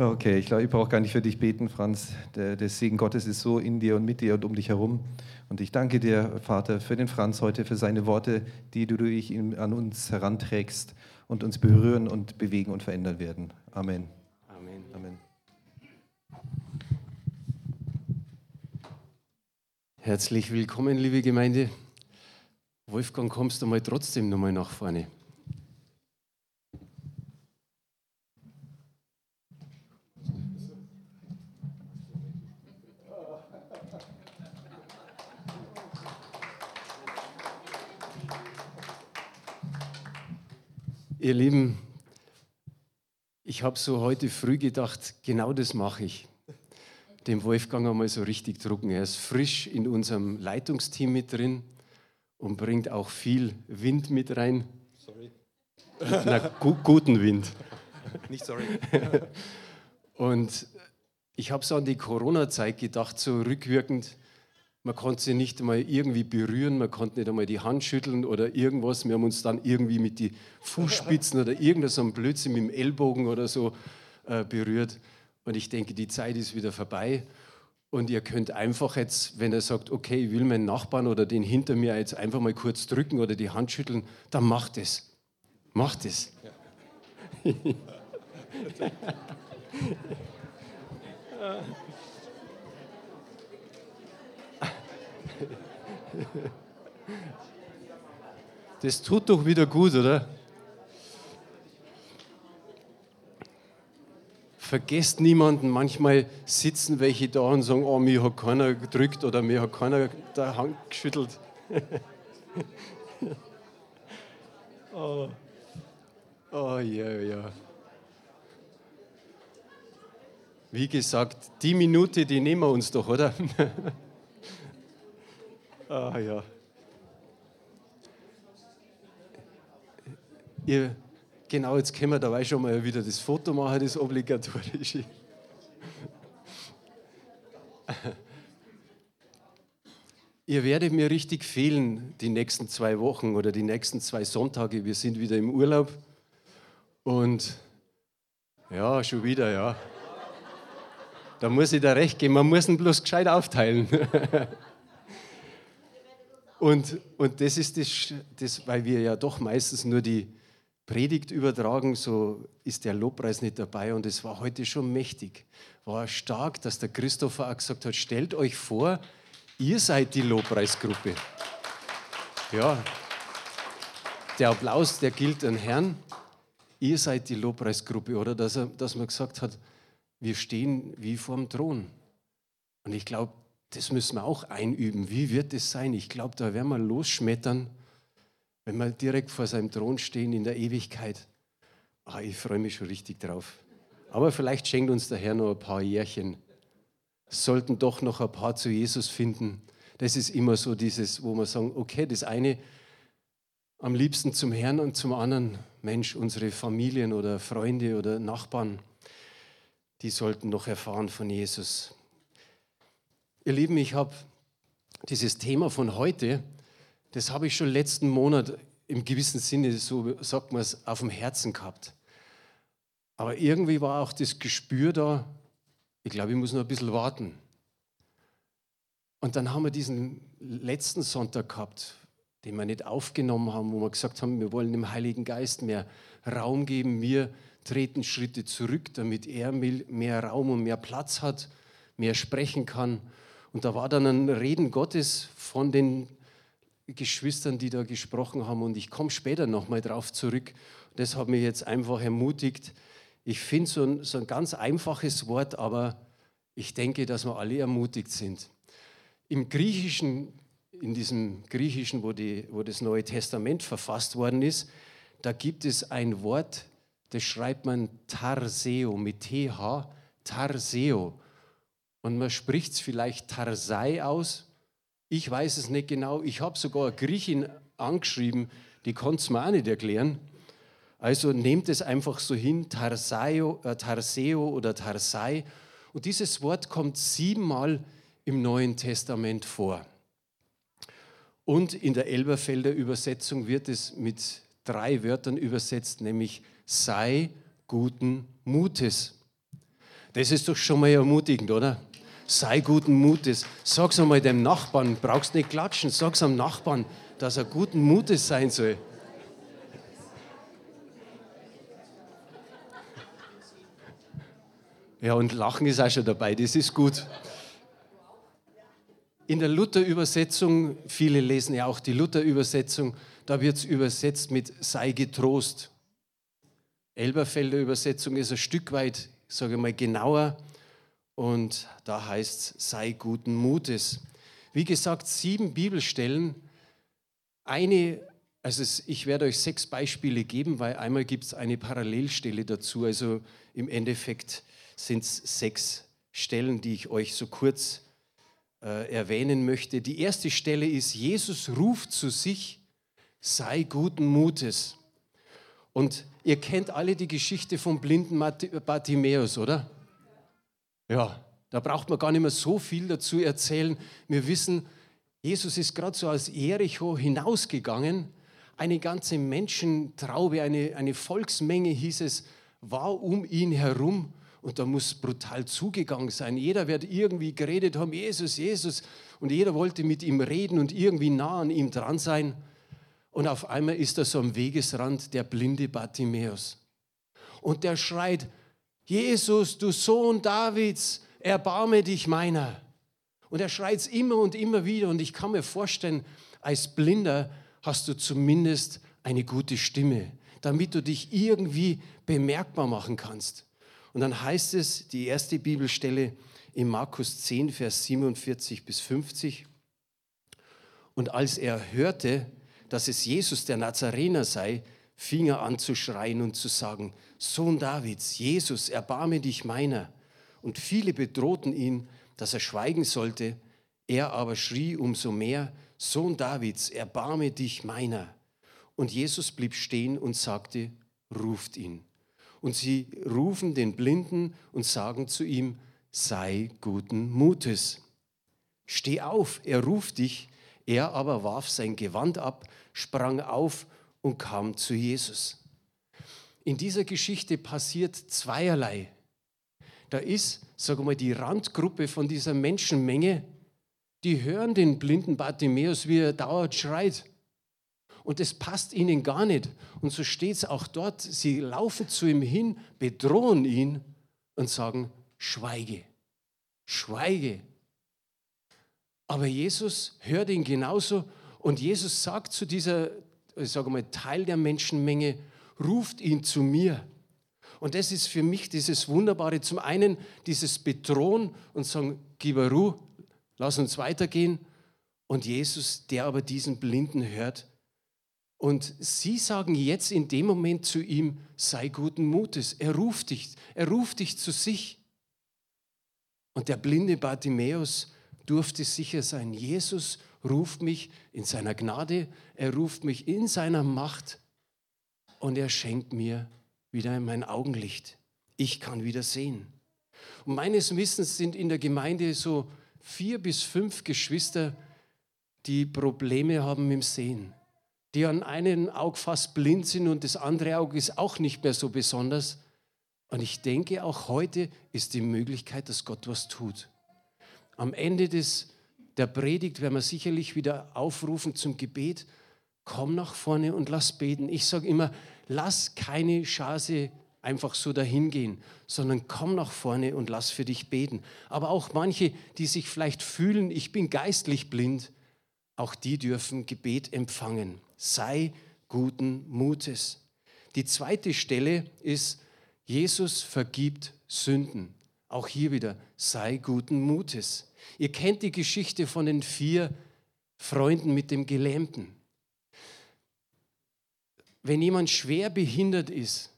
Okay, ich glaube, ich brauche gar nicht für dich beten, Franz. Der, der, Segen Gottes ist so in dir und mit dir und um dich herum. Und ich danke dir, Vater, für den Franz heute, für seine Worte, die du durch ihn an uns heranträgst und uns berühren und bewegen und verändern werden. Amen. Amen. Amen. Herzlich willkommen, liebe Gemeinde. Wolfgang, kommst du mal trotzdem nochmal nach vorne? Ihr Lieben, ich habe so heute früh gedacht, genau das mache ich. Dem Wolfgang einmal so richtig drucken. Er ist frisch in unserem Leitungsteam mit drin und bringt auch viel Wind mit rein. Sorry. Na, gu guten Wind. Nicht sorry. und ich habe so an die Corona-Zeit gedacht, so rückwirkend man konnte sie nicht einmal irgendwie berühren, man konnte nicht einmal die Hand schütteln oder irgendwas. Wir haben uns dann irgendwie mit den Fußspitzen oder irgendeinem so Blödsinn mit dem Ellbogen oder so äh, berührt. Und ich denke, die Zeit ist wieder vorbei. Und ihr könnt einfach jetzt, wenn er sagt, okay, ich will meinen Nachbarn oder den hinter mir jetzt einfach mal kurz drücken oder die Hand schütteln, dann macht es. Macht es. Ja. Das tut doch wieder gut, oder? Vergesst niemanden, manchmal sitzen welche da und sagen, oh, mir hat keiner gedrückt oder mir hat keiner die Hand geschüttelt. oh. oh ja, ja. Wie gesagt, die Minute, die nehmen wir uns doch, oder? Ah ja. Ihr, genau, jetzt können wir dabei schon mal wieder das Foto machen, das obligatorische. Ihr werdet mir richtig fehlen die nächsten zwei Wochen oder die nächsten zwei Sonntage. Wir sind wieder im Urlaub. Und ja, schon wieder, ja. Da muss ich da recht geben, man muss ihn bloß gescheit aufteilen. Und, und das ist das, das, weil wir ja doch meistens nur die Predigt übertragen, so ist der Lobpreis nicht dabei. Und es war heute schon mächtig. War stark, dass der Christopher auch gesagt hat: Stellt euch vor, ihr seid die Lobpreisgruppe. Ja, der Applaus, der gilt an Herrn. Ihr seid die Lobpreisgruppe, oder? Dass, er, dass man gesagt hat, wir stehen wie vorm Thron. Und ich glaube, das müssen wir auch einüben. Wie wird es sein? Ich glaube, da werden wir losschmettern, wenn wir direkt vor seinem Thron stehen in der Ewigkeit. Ah, ich freue mich schon richtig drauf. Aber vielleicht schenkt uns der Herr noch ein paar Jährchen. Sollten doch noch ein paar zu Jesus finden. Das ist immer so dieses, wo wir sagen, okay, das eine am liebsten zum Herrn und zum anderen, Mensch, unsere Familien oder Freunde oder Nachbarn, die sollten noch erfahren von Jesus. Ihr Lieben, ich habe dieses Thema von heute, das habe ich schon letzten Monat im gewissen Sinne, so sagt man es, auf dem Herzen gehabt. Aber irgendwie war auch das Gespür da, ich glaube, ich muss noch ein bisschen warten. Und dann haben wir diesen letzten Sonntag gehabt, den wir nicht aufgenommen haben, wo wir gesagt haben, wir wollen dem Heiligen Geist mehr Raum geben. Wir treten Schritte zurück, damit er mehr Raum und mehr Platz hat, mehr sprechen kann. Und da war dann ein Reden Gottes von den Geschwistern, die da gesprochen haben. Und ich komme später nochmal drauf zurück. Das hat mich jetzt einfach ermutigt. Ich finde so ein, so ein ganz einfaches Wort, aber ich denke, dass wir alle ermutigt sind. Im Griechischen, in diesem Griechischen, wo, die, wo das Neue Testament verfasst worden ist, da gibt es ein Wort, das schreibt man Tarseo mit TH, Tarseo. Und man spricht es vielleicht Tarsai aus. Ich weiß es nicht genau. Ich habe sogar eine Griechin angeschrieben, die konnte es mir auch nicht erklären. Also nehmt es einfach so hin, Tarseo, äh, Tarseo oder Tarsai. Und dieses Wort kommt siebenmal im Neuen Testament vor. Und in der Elberfelder Übersetzung wird es mit drei Wörtern übersetzt, nämlich sei guten Mutes. Das ist doch schon mal ermutigend, oder? Sei guten Mutes. Sag's einmal dem Nachbarn, brauchst nicht klatschen, sag's am Nachbarn, dass er guten Mutes sein soll. Ja, und Lachen ist auch schon dabei, das ist gut. In der Luther-Übersetzung, viele lesen ja auch die Luther-Übersetzung, da wird es übersetzt mit sei getrost. Elberfelder Übersetzung ist ein Stück weit, sage ich mal, genauer und da heißt es, sei guten Mutes. Wie gesagt, sieben Bibelstellen. Eine, also ich werde euch sechs Beispiele geben, weil einmal gibt es eine Parallelstelle dazu. Also im Endeffekt sind es sechs Stellen, die ich euch so kurz äh, erwähnen möchte. Die erste Stelle ist, Jesus ruft zu sich, sei guten Mutes. Und ihr kennt alle die Geschichte vom blinden Bartimäus, oder? Ja, da braucht man gar nicht mehr so viel dazu erzählen. Wir wissen, Jesus ist gerade so aus Jericho hinausgegangen. Eine ganze Menschentraube, eine, eine Volksmenge hieß es, war um ihn herum. Und da muss brutal zugegangen sein. Jeder wird irgendwie geredet haben, Jesus, Jesus. Und jeder wollte mit ihm reden und irgendwie nah an ihm dran sein. Und auf einmal ist da so am Wegesrand der blinde Bartimäus. Und der schreit, Jesus, du Sohn Davids, erbarme dich meiner. Und er schreit es immer und immer wieder. Und ich kann mir vorstellen, als Blinder hast du zumindest eine gute Stimme, damit du dich irgendwie bemerkbar machen kannst. Und dann heißt es, die erste Bibelstelle in Markus 10, Vers 47 bis 50. Und als er hörte, dass es Jesus der Nazarener sei, fing er an zu schreien und zu sagen, Sohn Davids, Jesus, erbarme dich meiner. Und viele bedrohten ihn, dass er schweigen sollte. Er aber schrie umso mehr, Sohn Davids, erbarme dich meiner. Und Jesus blieb stehen und sagte, ruft ihn und sie rufen den Blinden und sagen zu ihm, sei guten Mutes. Steh auf, er ruft dich. Er aber warf sein Gewand ab, sprang auf und kam zu Jesus. In dieser Geschichte passiert zweierlei. Da ist, sag mal, die Randgruppe von dieser Menschenmenge, die hören den blinden Bartimäus, wie er dauernd schreit. Und das passt ihnen gar nicht. Und so steht es auch dort. Sie laufen zu ihm hin, bedrohen ihn und sagen, schweige, schweige. Aber Jesus hört ihn genauso und Jesus sagt zu dieser, ich sage mal, Teil der Menschenmenge, ruft ihn zu mir. Und das ist für mich dieses Wunderbare. Zum einen dieses Bedrohen und sagen, gib Ruhe, lass uns weitergehen. Und Jesus, der aber diesen Blinden hört, und sie sagen jetzt in dem Moment zu ihm, sei guten Mutes, er ruft dich, er ruft dich zu sich. Und der blinde Bartimäus durfte sicher sein, Jesus ruft mich in seiner Gnade, er ruft mich in seiner Macht und er schenkt mir wieder mein Augenlicht. Ich kann wieder sehen. Und meines Wissens sind in der Gemeinde so vier bis fünf Geschwister, die Probleme haben dem Sehen die an einem Auge fast blind sind und das andere Auge ist auch nicht mehr so besonders. Und ich denke, auch heute ist die Möglichkeit, dass Gott was tut. Am Ende des, der Predigt werden wir sicherlich wieder aufrufen zum Gebet. Komm nach vorne und lass beten. Ich sage immer, lass keine Chance einfach so dahingehen, sondern komm nach vorne und lass für dich beten. Aber auch manche, die sich vielleicht fühlen, ich bin geistlich blind, auch die dürfen Gebet empfangen sei guten Mutes. Die zweite Stelle ist, Jesus vergibt Sünden. Auch hier wieder, sei guten Mutes. Ihr kennt die Geschichte von den vier Freunden mit dem Gelähmten. Wenn jemand schwer behindert ist,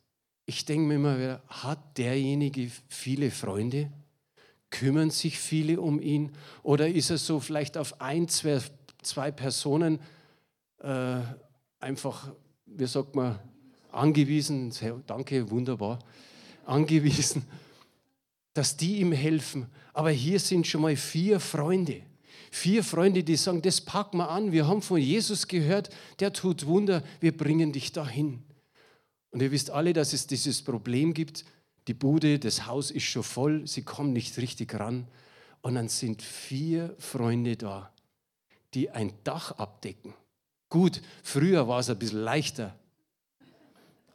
ich denke mir immer wieder, hat derjenige viele Freunde? Kümmern sich viele um ihn? Oder ist er so vielleicht auf ein, zwei, zwei Personen äh, einfach, wie sagt man, angewiesen, danke, wunderbar, angewiesen, dass die ihm helfen. Aber hier sind schon mal vier Freunde. Vier Freunde, die sagen, das packen wir an, wir haben von Jesus gehört, der tut Wunder, wir bringen dich dahin. Und ihr wisst alle, dass es dieses Problem gibt, Die Bude, das Haus ist schon voll, sie kommen nicht richtig ran. Und dann sind vier Freunde da, die ein Dach abdecken. Gut, früher war es ein bisschen leichter.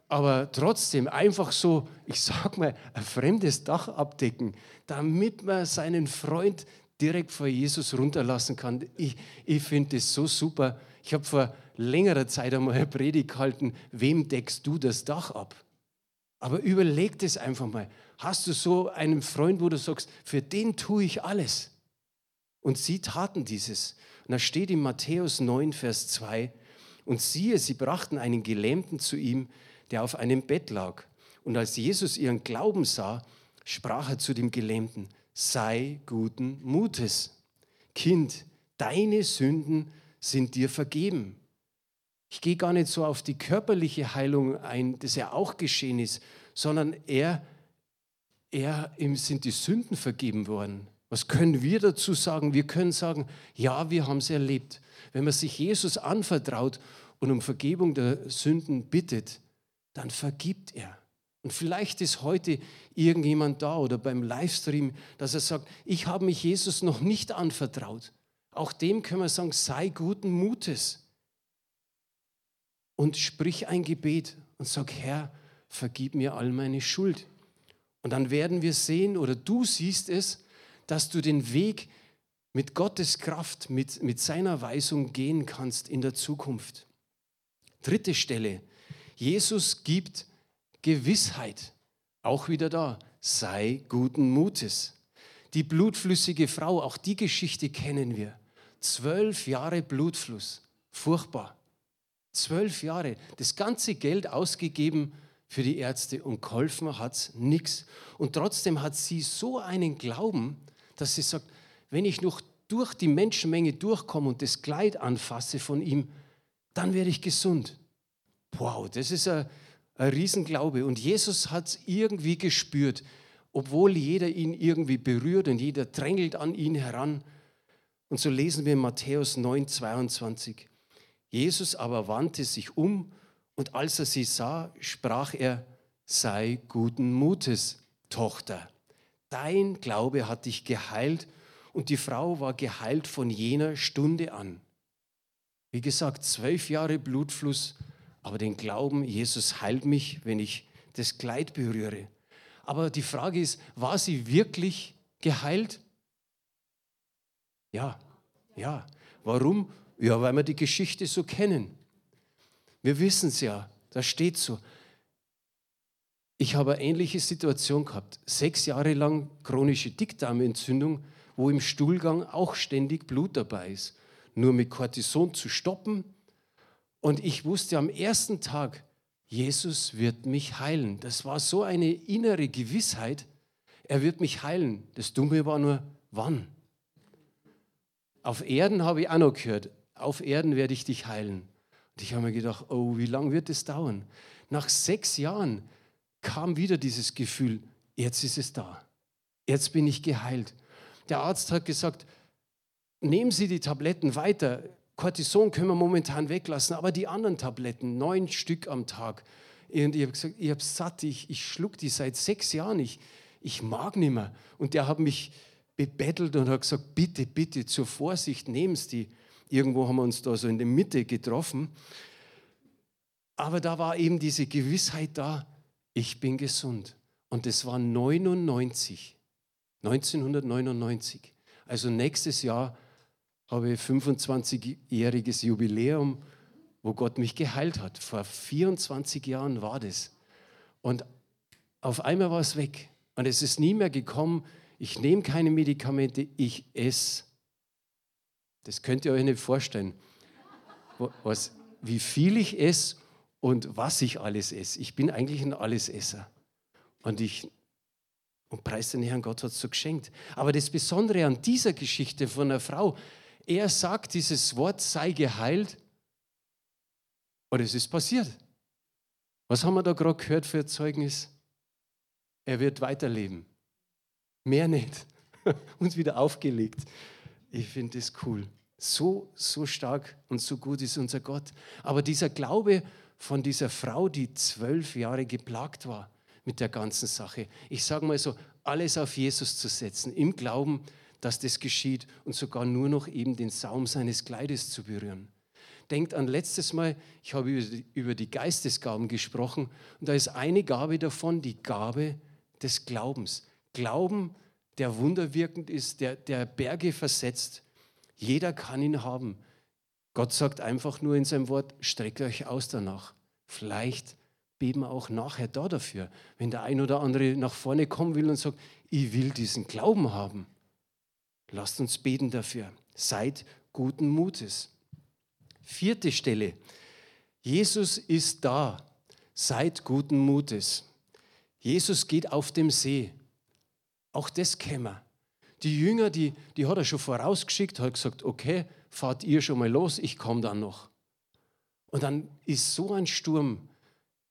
Aber trotzdem einfach so, ich sag mal, ein fremdes Dach abdecken, damit man seinen Freund direkt vor Jesus runterlassen kann. Ich, ich finde das so super. Ich habe vor längerer Zeit einmal eine Predigt gehalten, wem deckst du das Dach ab? Aber überleg das einfach mal. Hast du so einen Freund, wo du sagst, für den tue ich alles? Und sie taten dieses. Und da steht in Matthäus 9, Vers 2, und siehe, sie brachten einen Gelähmten zu ihm, der auf einem Bett lag. Und als Jesus ihren Glauben sah, sprach er zu dem Gelähmten, sei guten Mutes. Kind, deine Sünden sind dir vergeben. Ich gehe gar nicht so auf die körperliche Heilung ein, das ja auch geschehen ist, sondern er, er, ihm sind die Sünden vergeben worden. Was können wir dazu sagen? Wir können sagen, ja, wir haben es erlebt. Wenn man sich Jesus anvertraut und um Vergebung der Sünden bittet, dann vergibt er. Und vielleicht ist heute irgendjemand da oder beim Livestream, dass er sagt, ich habe mich Jesus noch nicht anvertraut. Auch dem können wir sagen, sei guten Mutes und sprich ein Gebet und sag, Herr, vergib mir all meine Schuld. Und dann werden wir sehen, oder du siehst es, dass du den Weg mit Gottes Kraft, mit, mit seiner Weisung gehen kannst in der Zukunft. Dritte Stelle. Jesus gibt Gewissheit. Auch wieder da. Sei guten Mutes. Die blutflüssige Frau, auch die Geschichte kennen wir. Zwölf Jahre Blutfluss. Furchtbar. Zwölf Jahre. Das ganze Geld ausgegeben für die Ärzte und geholfen hat es nichts. Und trotzdem hat sie so einen Glauben, dass sie sagt, wenn ich noch durch die Menschenmenge durchkomme und das Kleid anfasse von ihm, dann werde ich gesund. Wow, das ist ein, ein Riesenglaube. Und Jesus hat es irgendwie gespürt, obwohl jeder ihn irgendwie berührt und jeder drängelt an ihn heran. Und so lesen wir in Matthäus 9, 22. Jesus aber wandte sich um und als er sie sah, sprach er, sei guten Mutes, Tochter. Dein Glaube hat dich geheilt und die Frau war geheilt von jener Stunde an. Wie gesagt, zwölf Jahre Blutfluss, aber den Glauben, Jesus heilt mich, wenn ich das Kleid berühre. Aber die Frage ist, war sie wirklich geheilt? Ja, ja. Warum? Ja, weil wir die Geschichte so kennen. Wir wissen es ja, da steht so. Ich habe eine ähnliche Situation gehabt. Sechs Jahre lang chronische Dickdarmentzündung, wo im Stuhlgang auch ständig Blut dabei ist. Nur mit Cortison zu stoppen. Und ich wusste am ersten Tag, Jesus wird mich heilen. Das war so eine innere Gewissheit, er wird mich heilen. Das Dumme war nur, wann? Auf Erden habe ich auch noch gehört, auf Erden werde ich dich heilen. Und ich habe mir gedacht, oh, wie lange wird es dauern? Nach sechs Jahren kam wieder dieses Gefühl, jetzt ist es da. Jetzt bin ich geheilt. Der Arzt hat gesagt, nehmen Sie die Tabletten weiter. Cortison können wir momentan weglassen, aber die anderen Tabletten, neun Stück am Tag. Und ich habe gesagt, ich habe satt, ich, ich schluck die seit sechs Jahren, ich, ich mag nicht mehr. Und der hat mich bebettelt und hat gesagt, bitte, bitte, zur Vorsicht, nehmen Sie die. Irgendwo haben wir uns da so in der Mitte getroffen. Aber da war eben diese Gewissheit da, ich bin gesund. Und es war 99, 1999. Also nächstes Jahr habe ich 25-jähriges Jubiläum, wo Gott mich geheilt hat. Vor 24 Jahren war das. Und auf einmal war es weg. Und es ist nie mehr gekommen, ich nehme keine Medikamente, ich esse das könnt ihr euch nicht vorstellen, was, wie viel ich esse und was ich alles esse. Ich bin eigentlich ein Allesesser. Und ich und preis den Herrn, Gott hat es so geschenkt. Aber das Besondere an dieser Geschichte von einer Frau, er sagt dieses Wort, sei geheilt, und es ist passiert. Was haben wir da gerade gehört für ein Zeugnis? Er wird weiterleben. Mehr nicht. Uns wieder aufgelegt. Ich finde das cool. So, so stark und so gut ist unser Gott. Aber dieser Glaube von dieser Frau, die zwölf Jahre geplagt war, mit der ganzen Sache. Ich sage mal so, alles auf Jesus zu setzen, im Glauben, dass das geschieht und sogar nur noch eben den Saum seines Kleides zu berühren. Denkt an letztes Mal, ich habe über die Geistesgaben gesprochen und da ist eine Gabe davon, die Gabe des Glaubens. Glauben, der wunderwirkend ist, der, der Berge versetzt. Jeder kann ihn haben. Gott sagt einfach nur in seinem Wort, streckt euch aus danach. Vielleicht beten wir auch nachher da dafür, wenn der ein oder andere nach vorne kommen will und sagt, ich will diesen Glauben haben. Lasst uns beten dafür. Seid guten Mutes. Vierte Stelle. Jesus ist da. Seid guten Mutes. Jesus geht auf dem See. Auch das kennen wir. Die Jünger, die, die hat er schon vorausgeschickt, hat gesagt, okay, fahrt ihr schon mal los, ich komme dann noch. Und dann ist so ein Sturm,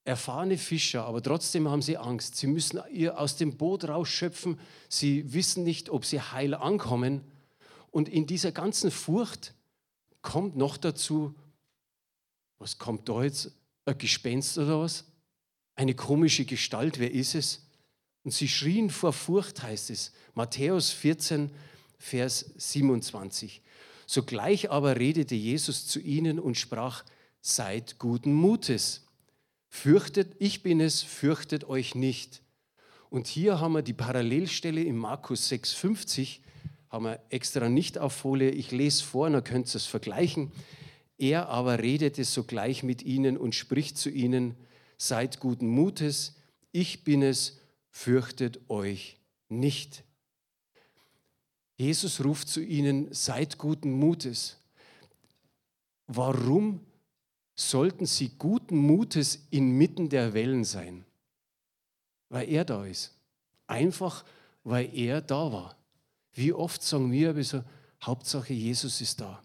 erfahrene Fischer, aber trotzdem haben sie Angst. Sie müssen ihr aus dem Boot rausschöpfen. Sie wissen nicht, ob sie heil ankommen. Und in dieser ganzen Furcht kommt noch dazu, was kommt da jetzt? Ein Gespenst oder was? Eine komische Gestalt, wer ist es? Und sie schrien vor Furcht, heißt es. Matthäus 14, Vers 27. Sogleich aber redete Jesus zu ihnen und sprach, seid guten Mutes. Fürchtet, ich bin es, fürchtet euch nicht. Und hier haben wir die Parallelstelle in Markus 6,50, haben wir extra nicht auf Folie. Ich lese vor, dann könnt ihr es vergleichen. Er aber redete sogleich mit ihnen und spricht zu ihnen, seid guten Mutes, ich bin es, fürchtet euch nicht. Jesus ruft zu ihnen, seid guten Mutes. Warum sollten sie guten Mutes inmitten der Wellen sein? Weil er da ist. Einfach, weil er da war. Wie oft sagen wir, so, Hauptsache Jesus ist da.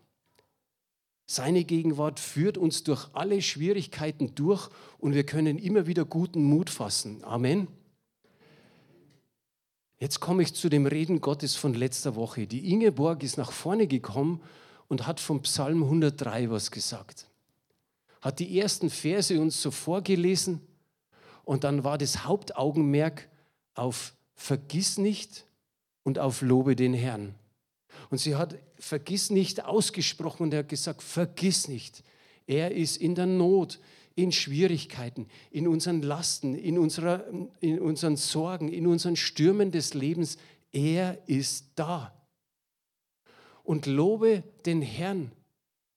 Seine Gegenwart führt uns durch alle Schwierigkeiten durch und wir können immer wieder guten Mut fassen. Amen. Jetzt komme ich zu dem Reden Gottes von letzter Woche. Die Ingeborg ist nach vorne gekommen und hat vom Psalm 103 was gesagt. Hat die ersten Verse uns so vorgelesen und dann war das Hauptaugenmerk auf Vergiss nicht und auf Lobe den Herrn. Und sie hat vergiss nicht ausgesprochen und er hat gesagt, vergiss nicht. Er ist in der Not, in Schwierigkeiten, in unseren Lasten, in, unserer, in unseren Sorgen, in unseren Stürmen des Lebens. Er ist da. Und lobe den Herrn,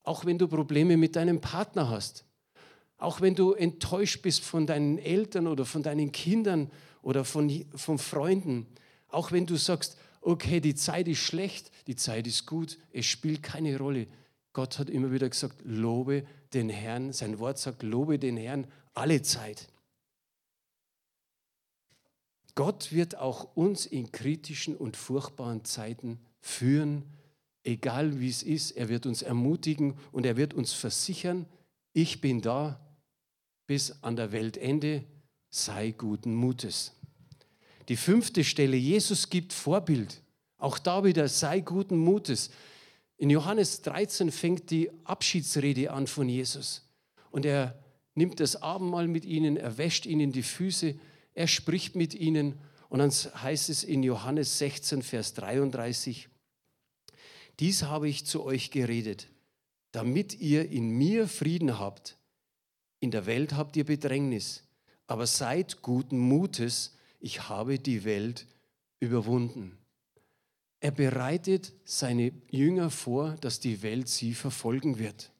auch wenn du Probleme mit deinem Partner hast, auch wenn du enttäuscht bist von deinen Eltern oder von deinen Kindern oder von, von Freunden, auch wenn du sagst, okay, die Zeit ist schlecht, die Zeit ist gut, es spielt keine Rolle. Gott hat immer wieder gesagt, lobe den Herrn. Sein Wort sagt, lobe den Herrn alle Zeit. Gott wird auch uns in kritischen und furchtbaren Zeiten führen, egal wie es ist. Er wird uns ermutigen und er wird uns versichern, ich bin da bis an der Weltende, sei guten Mutes. Die fünfte Stelle, Jesus gibt Vorbild. Auch da wieder, sei guten Mutes. In Johannes 13 fängt die Abschiedsrede an von Jesus. Und er nimmt das Abendmahl mit ihnen, er wäscht ihnen die Füße, er spricht mit ihnen. Und dann heißt es in Johannes 16, Vers 33, dies habe ich zu euch geredet, damit ihr in mir Frieden habt. In der Welt habt ihr Bedrängnis, aber seid guten Mutes, ich habe die Welt überwunden. Er bereitet seine Jünger vor, dass die Welt sie verfolgen wird.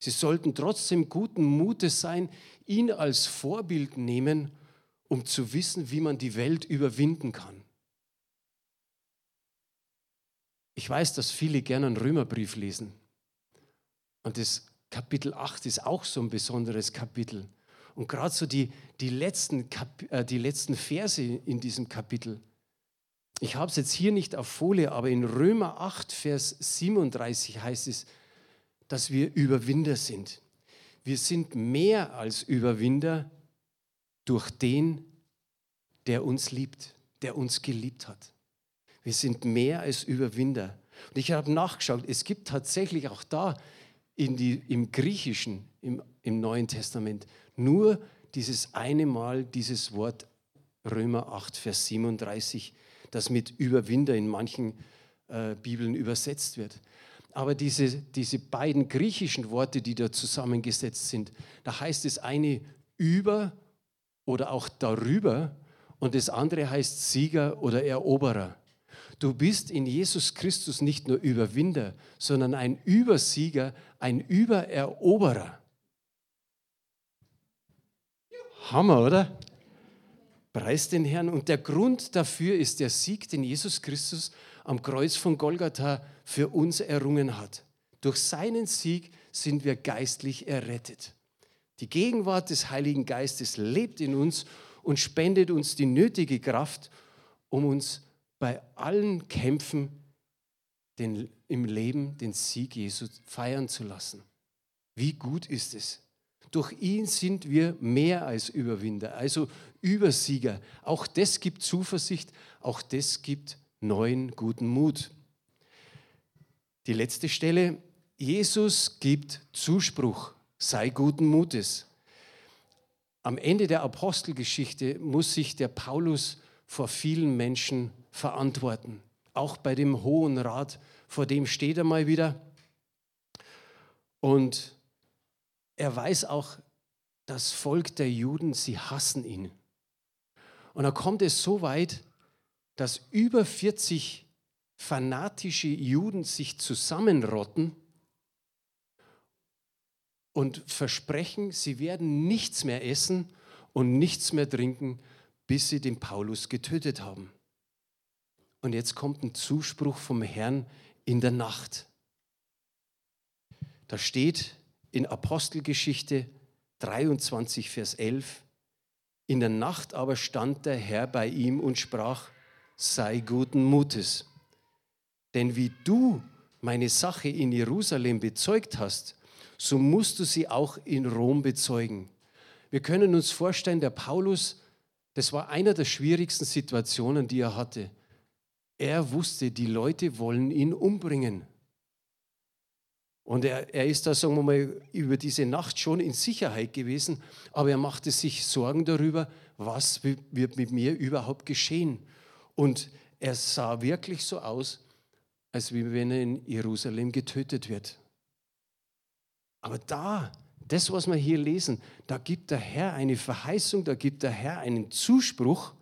Sie sollten trotzdem guten Mutes sein, ihn als Vorbild nehmen, um zu wissen, wie man die Welt überwinden kann. Ich weiß, dass viele gerne einen Römerbrief lesen. Und das Kapitel 8 ist auch so ein besonderes Kapitel. Und gerade so die, die, letzten, äh, die letzten Verse in diesem Kapitel, ich habe es jetzt hier nicht auf Folie, aber in Römer 8, Vers 37 heißt es, dass wir Überwinder sind. Wir sind mehr als Überwinder durch den, der uns liebt, der uns geliebt hat. Wir sind mehr als Überwinder. Und ich habe nachgeschaut, es gibt tatsächlich auch da die, im Griechischen, im, im Neuen Testament, nur dieses eine Mal dieses Wort Römer 8, Vers 37, das mit Überwinder in manchen äh, Bibeln übersetzt wird. Aber diese, diese beiden griechischen Worte, die da zusammengesetzt sind, da heißt das eine über oder auch darüber und das andere heißt Sieger oder Eroberer. Du bist in Jesus Christus nicht nur Überwinder, sondern ein Übersieger, ein Übereroberer. Hammer, oder? Preis den Herrn. Und der Grund dafür ist der Sieg, den Jesus Christus am Kreuz von Golgatha für uns errungen hat. Durch seinen Sieg sind wir geistlich errettet. Die Gegenwart des Heiligen Geistes lebt in uns und spendet uns die nötige Kraft, um uns bei allen Kämpfen den, im Leben den Sieg Jesu feiern zu lassen. Wie gut ist es? Durch ihn sind wir mehr als Überwinder, also Übersieger. Auch das gibt Zuversicht, auch das gibt neuen guten Mut. Die letzte Stelle, Jesus gibt Zuspruch, sei guten Mutes. Am Ende der Apostelgeschichte muss sich der Paulus vor vielen Menschen verantworten. Auch bei dem Hohen Rat, vor dem steht er mal wieder. Und er weiß auch, das Volk der Juden, sie hassen ihn. Und da kommt es so weit, dass über 40 fanatische Juden sich zusammenrotten und versprechen, sie werden nichts mehr essen und nichts mehr trinken, bis sie den Paulus getötet haben. Und jetzt kommt ein Zuspruch vom Herrn in der Nacht. Da steht in Apostelgeschichte 23, Vers 11, in der Nacht aber stand der Herr bei ihm und sprach, sei guten Mutes. Denn wie du meine Sache in Jerusalem bezeugt hast, so musst du sie auch in Rom bezeugen. Wir können uns vorstellen, der Paulus, das war einer der schwierigsten Situationen, die er hatte. Er wusste, die Leute wollen ihn umbringen. Und er, er ist da, sagen wir mal, über diese Nacht schon in Sicherheit gewesen, aber er machte sich Sorgen darüber, was wird mit mir überhaupt geschehen. Und er sah wirklich so aus, als wenn er in Jerusalem getötet wird. Aber da, das, was wir hier lesen, da gibt der Herr eine Verheißung, da gibt der Herr einen Zuspruch,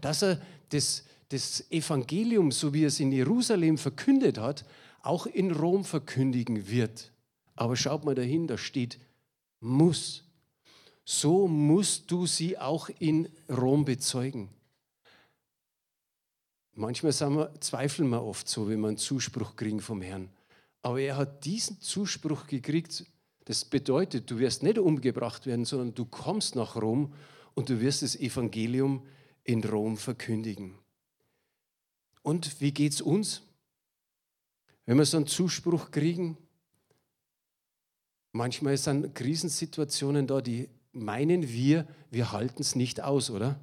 dass er das, das Evangelium, so wie es in Jerusalem verkündet hat, auch in Rom verkündigen wird. Aber schaut mal dahin, da steht muss. So musst du sie auch in Rom bezeugen. Manchmal wir, zweifeln wir oft so, wenn wir einen Zuspruch kriegen vom Herrn. Aber er hat diesen Zuspruch gekriegt. Das bedeutet, du wirst nicht umgebracht werden, sondern du kommst nach Rom und du wirst das Evangelium in Rom verkündigen. Und wie geht es uns? Wenn wir so einen Zuspruch kriegen, manchmal sind Krisensituationen da, die meinen wir, wir halten es nicht aus, oder?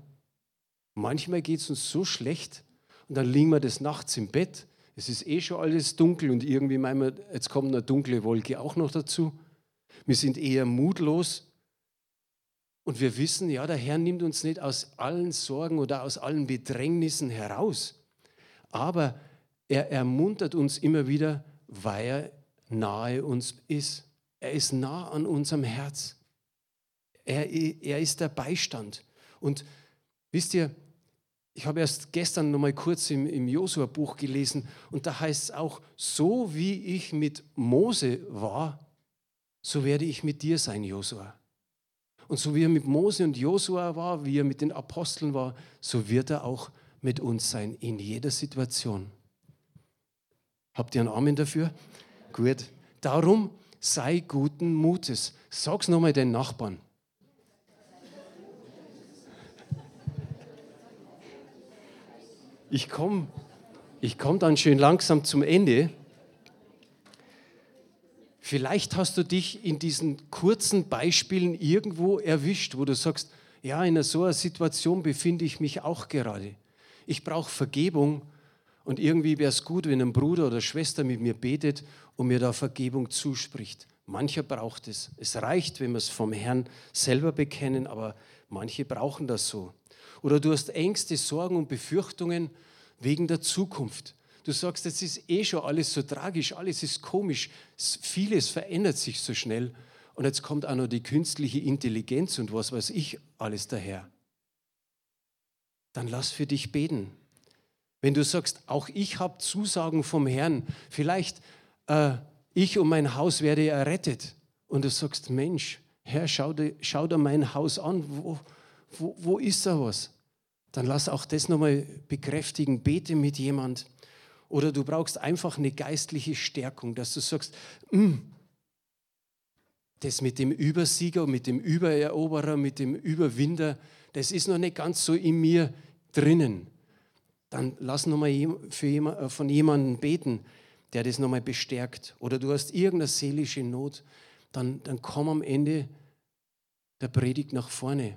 Manchmal geht es uns so schlecht, und dann liegen wir des Nachts im Bett. Es ist eh schon alles dunkel und irgendwie meinen wir, jetzt kommt eine dunkle Wolke auch noch dazu. Wir sind eher mutlos. Und wir wissen, ja, der Herr nimmt uns nicht aus allen Sorgen oder aus allen Bedrängnissen heraus. Aber er ermuntert uns immer wieder, weil er nahe uns ist. Er ist nah an unserem Herz. Er, er ist der Beistand. Und wisst ihr, ich habe erst gestern noch mal kurz im, im Josua-Buch gelesen und da heißt es auch, so wie ich mit Mose war, so werde ich mit dir sein, Josua. Und so wie er mit Mose und Josua war, wie er mit den Aposteln war, so wird er auch mit uns sein, in jeder Situation. Habt ihr einen Amen dafür? Gut. Darum sei guten Mutes. Sag's nochmal den Nachbarn. Ich komme ich komm dann schön langsam zum Ende. Vielleicht hast du dich in diesen kurzen Beispielen irgendwo erwischt, wo du sagst, ja, in so einer Situation befinde ich mich auch gerade. Ich brauche Vergebung und irgendwie wäre es gut, wenn ein Bruder oder Schwester mit mir betet und mir da Vergebung zuspricht. Mancher braucht es. Es reicht, wenn wir es vom Herrn selber bekennen, aber manche brauchen das so. Oder du hast Ängste, Sorgen und Befürchtungen wegen der Zukunft. Du sagst, jetzt ist eh schon alles so tragisch, alles ist komisch, vieles verändert sich so schnell. Und jetzt kommt auch noch die künstliche Intelligenz und was weiß ich alles daher. Dann lass für dich beten. Wenn du sagst, auch ich habe Zusagen vom Herrn, vielleicht äh, ich und mein Haus werde errettet. Und du sagst, Mensch, Herr, schau dir, schau dir mein Haus an, wo, wo, wo ist da was? Dann lass auch das nochmal bekräftigen, bete mit jemand. Oder du brauchst einfach eine geistliche Stärkung, dass du sagst, mm, das mit dem Übersieger, mit dem Übereroberer, mit dem Überwinder, das ist noch nicht ganz so in mir drinnen. Dann lass nochmal äh, von jemandem beten, der das nochmal bestärkt. Oder du hast irgendeine seelische Not, dann, dann komm am Ende der Predigt nach vorne.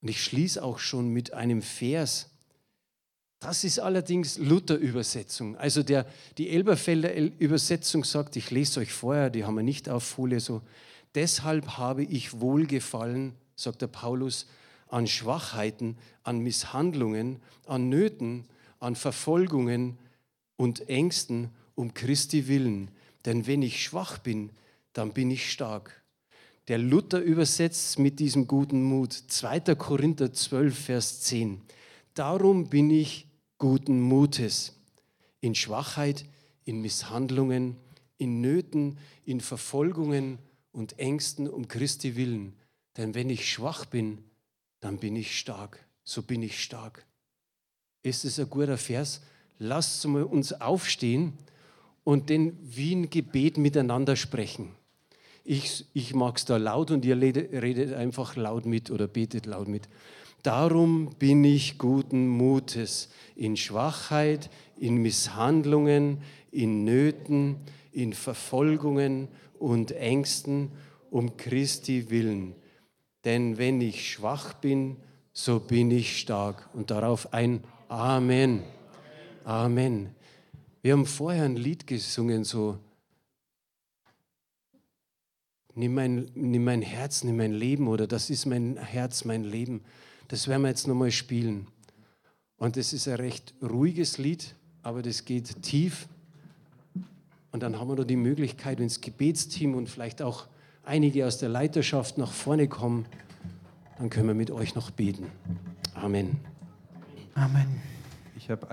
Und ich schließe auch schon mit einem Vers. Das ist allerdings Luther-Übersetzung. Also der, die Elberfelder Übersetzung sagt, ich lese euch vorher, die haben wir nicht auf Folie so. Deshalb habe ich Wohlgefallen, sagt der Paulus, an Schwachheiten, an Misshandlungen, an Nöten, an Verfolgungen und Ängsten um Christi willen. Denn wenn ich schwach bin, dann bin ich stark. Der Luther übersetzt mit diesem guten Mut 2. Korinther 12, Vers 10. Darum bin ich guten Mutes in Schwachheit, in Misshandlungen, in Nöten, in Verfolgungen und Ängsten um Christi willen. Denn wenn ich schwach bin, dann bin ich stark. So bin ich stark. Ist es ein guter Vers? Lasst uns aufstehen und den wie ein Gebet miteinander sprechen. Ich, ich mag es da laut und ihr redet einfach laut mit oder betet laut mit. Darum bin ich guten Mutes in Schwachheit, in Misshandlungen, in Nöten, in Verfolgungen und Ängsten um Christi willen. Denn wenn ich schwach bin, so bin ich stark. Und darauf ein Amen. Amen. Wir haben vorher ein Lied gesungen, so nimm mein, nimm mein Herz, nimm mein Leben oder das ist mein Herz, mein Leben. Das werden wir jetzt nochmal spielen. Und das ist ein recht ruhiges Lied, aber das geht tief. Und dann haben wir noch die Möglichkeit, ins Gebetsteam und vielleicht auch einige aus der Leiterschaft nach vorne kommen, dann können wir mit euch noch beten. Amen. Amen. Ich habe